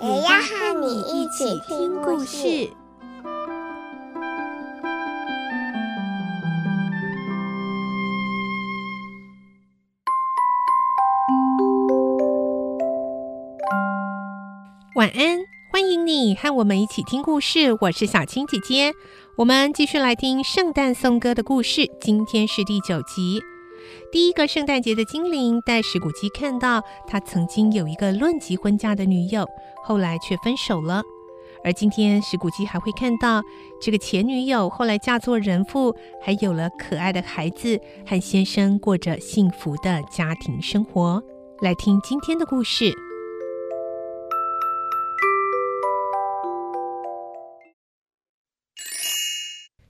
也要和你一起听故事。晚安，欢迎你和我们一起听故事。我是小青姐姐，我们继续来听圣诞颂歌的故事。今天是第九集。第一个圣诞节的精灵带史古基看到他曾经有一个论及婚嫁的女友，后来却分手了。而今天史古基还会看到这个前女友后来嫁作人妇，还有了可爱的孩子，和先生过着幸福的家庭生活。来听今天的故事。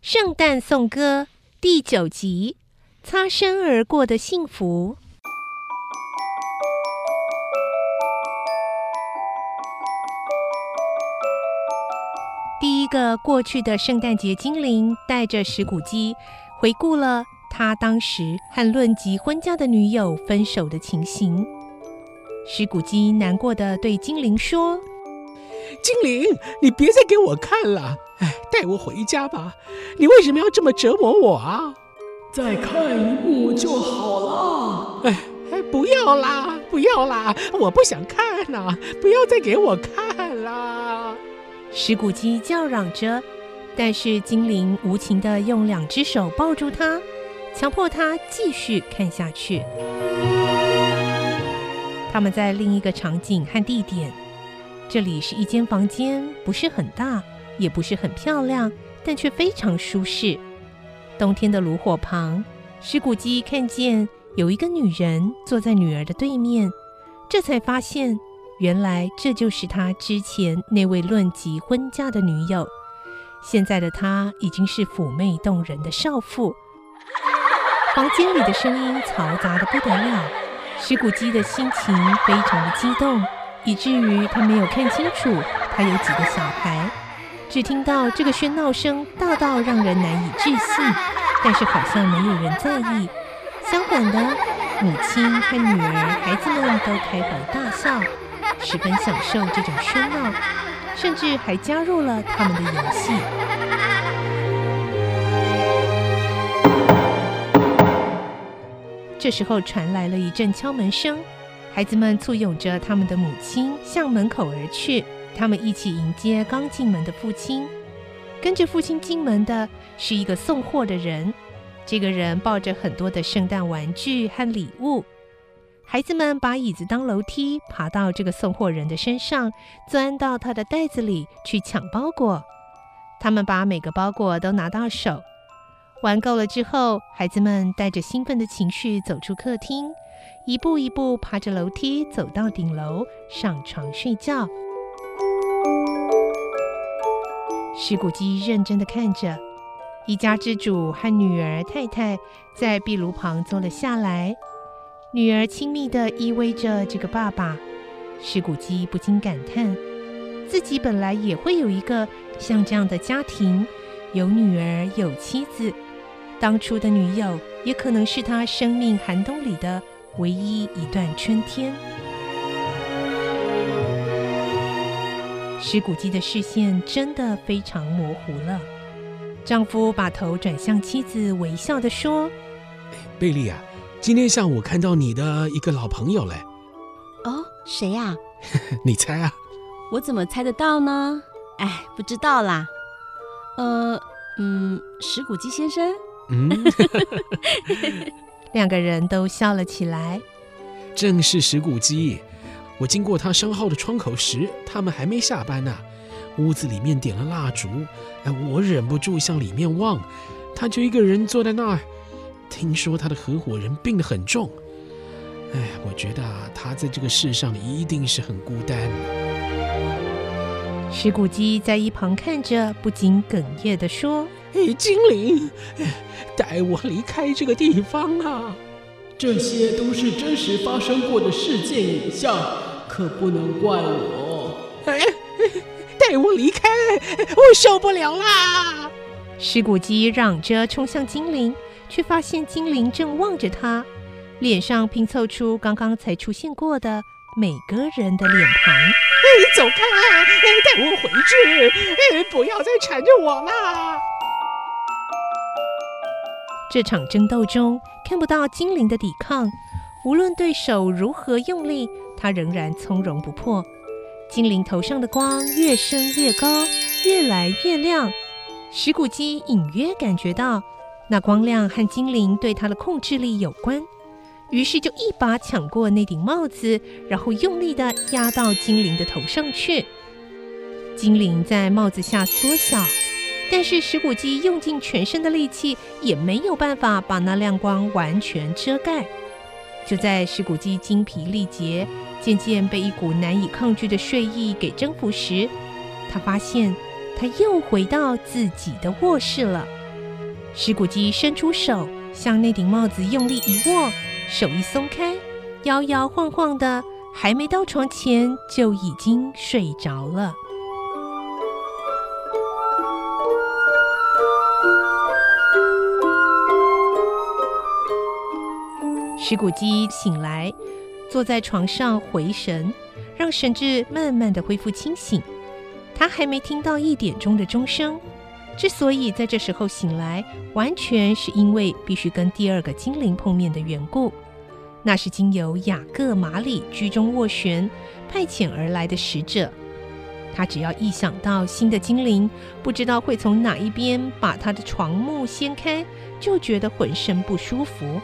圣诞颂歌第九集：擦身而过的幸福。第一个过去的圣诞节精灵带着史古基回顾了他当时和论及婚嫁的女友分手的情形。史古基难过的对精灵说：“精灵，你别再给我看了。”哎，带我回家吧！你为什么要这么折磨我啊？再看一幕就好了。哎哎，不要啦，不要啦，我不想看呐！不要再给我看啦！史古基叫嚷着，但是精灵无情的用两只手抱住它，强迫它继续看下去。他们在另一个场景和地点，这里是一间房间，不是很大。也不是很漂亮，但却非常舒适。冬天的炉火旁，石古基看见有一个女人坐在女儿的对面，这才发现，原来这就是他之前那位论及婚嫁的女友。现在的她已经是妩媚动人的少妇。房间里的声音嘈杂的不得了，石古基的心情非常的激动，以至于他没有看清楚他有几个小孩。只听到这个喧闹声大到让人难以置信，但是好像没有人在意。相反的，母亲和女儿、孩子们都开怀大笑，十分享受这种喧闹，甚至还加入了他们的游戏。这时候传来了一阵敲门声，孩子们簇拥着他们的母亲向门口而去。他们一起迎接刚进门的父亲，跟着父亲进门的是一个送货的人。这个人抱着很多的圣诞玩具和礼物。孩子们把椅子当楼梯，爬到这个送货人的身上，钻到他的袋子里去抢包裹。他们把每个包裹都拿到手，玩够了之后，孩子们带着兴奋的情绪走出客厅，一步一步爬着楼梯走到顶楼，上床睡觉。石古基认真的看着，一家之主和女儿太太在壁炉旁坐了下来，女儿亲密的依偎着这个爸爸。石古基不禁感叹，自己本来也会有一个像这样的家庭，有女儿，有妻子，当初的女友也可能是他生命寒冬里的唯一一段春天。史古基的视线真的非常模糊了。丈夫把头转向妻子，微笑的说：“贝利啊，今天下午看到你的一个老朋友嘞。”“哦，谁呀？”“ 你猜啊？”“我怎么猜得到呢？哎，不知道啦。”“呃，嗯，石谷鸡先生。”“嗯。”两个人都笑了起来。“正是史古基。”我经过他商号的窗口时，他们还没下班呢。屋子里面点了蜡烛，哎，我忍不住向里面望，他就一个人坐在那儿。听说他的合伙人病得很重，哎，我觉得啊，他在这个世上一定是很孤单。石谷鸡在一旁看着，不禁哽咽地说：“哎，精灵，带我离开这个地方啊！这些都是真实发生过的事件影像，可不能怪我。哎，带我离开，我受不了啦！”石骨鸡嚷着冲向精灵，却发现精灵正望着他，脸上拼凑出刚刚才出现过的每个人的脸庞。走开！带我回去！不要再缠着我啦！这场争斗中看不到精灵的抵抗，无论对手如何用力，他仍然从容不迫。精灵头上的光越升越高，越来越亮。石骨鸡隐约感觉到，那光亮和精灵对他的控制力有关。于是就一把抢过那顶帽子，然后用力地压到精灵的头上去。精灵在帽子下缩小，但是石骨鸡用尽全身的力气，也没有办法把那亮光完全遮盖。就在石谷鸡精疲力竭，渐渐被一股难以抗拒的睡意给征服时，他发现他又回到自己的卧室了。石谷鸡伸出手，向那顶帽子用力一握。手一松开，摇摇晃晃的，还没到床前就已经睡着了。石骨鸡醒来，坐在床上回神，让神智慢慢的恢复清醒。他还没听到一点钟的钟声，之所以在这时候醒来，完全是因为必须跟第二个精灵碰面的缘故。那是经由雅各马里居中斡旋派遣而来的使者。他只要一想到新的精灵不知道会从哪一边把他的床幕掀开，就觉得浑身不舒服。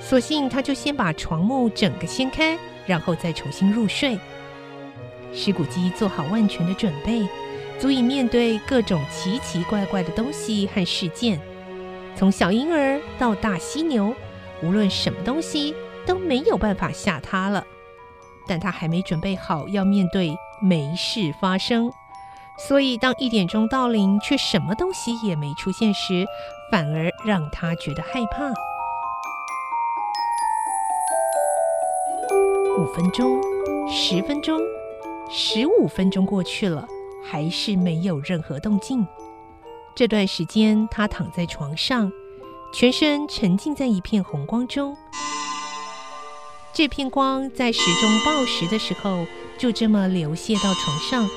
索性他就先把床幕整个掀开，然后再重新入睡。石骨鸡做好万全的准备。足以面对各种奇奇怪怪的东西和事件，从小婴儿到大犀牛，无论什么东西都没有办法吓他了。但他还没准备好要面对没事发生，所以当一点钟到临却什么东西也没出现时，反而让他觉得害怕。五分钟，十分钟，十五分钟过去了。还是没有任何动静。这段时间，他躺在床上，全身沉浸在一片红光中。这片光在时钟报时的时候，就这么流泻到床上。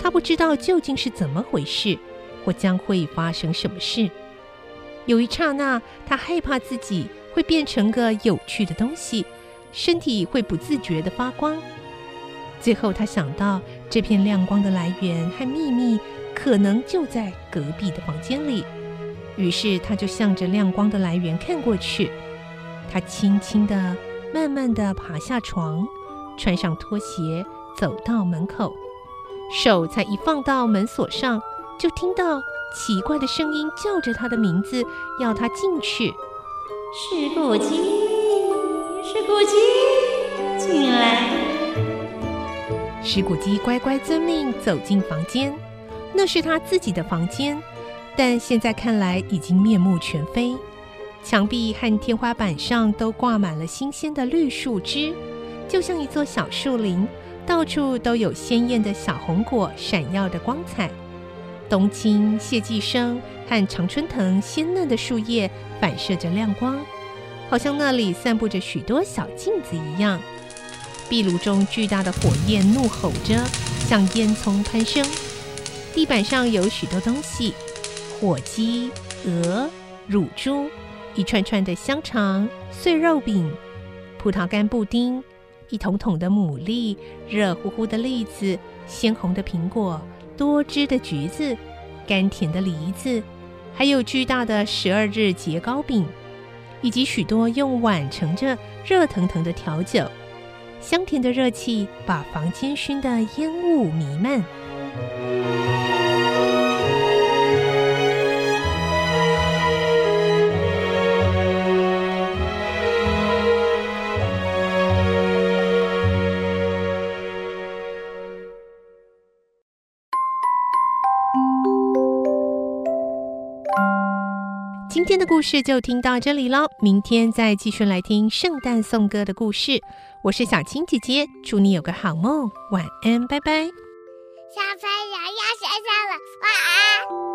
他不知道究竟是怎么回事，或将会发生什么事。有一刹那，他害怕自己会变成个有趣的东西，身体会不自觉的发光。最后，他想到这片亮光的来源和秘密可能就在隔壁的房间里，于是他就向着亮光的来源看过去。他轻轻地、慢慢地爬下床，穿上拖鞋，走到门口，手才一放到门锁上，就听到奇怪的声音叫着他的名字，要他进去。石骨鸡，石骨鸡，进来。石骨鸡乖乖遵命走进房间，那是他自己的房间，但现在看来已经面目全非。墙壁和天花板上都挂满了新鲜的绿树枝，就像一座小树林，到处都有鲜艳的小红果，闪耀的光彩。冬青、谢寄生和常春藤鲜嫩的树叶反射着亮光，好像那里散布着许多小镜子一样。壁炉中巨大的火焰怒吼着，向烟囱攀升。地板上有许多东西：火鸡、鹅、乳猪，一串串的香肠、碎肉饼、葡萄干布丁，一桶桶的牡蛎、热乎乎的栗子、鲜红的苹果、多汁的橘子、甘甜的梨子，还有巨大的十二日节糕饼，以及许多用碗盛着热腾腾的调酒。香甜的热气把房间熏得烟雾弥漫。今天的故事就听到这里喽，明天再继续来听圣诞颂歌的故事。我是小青姐姐，祝你有个好梦，晚安，拜拜。小朋友要睡觉了，晚安。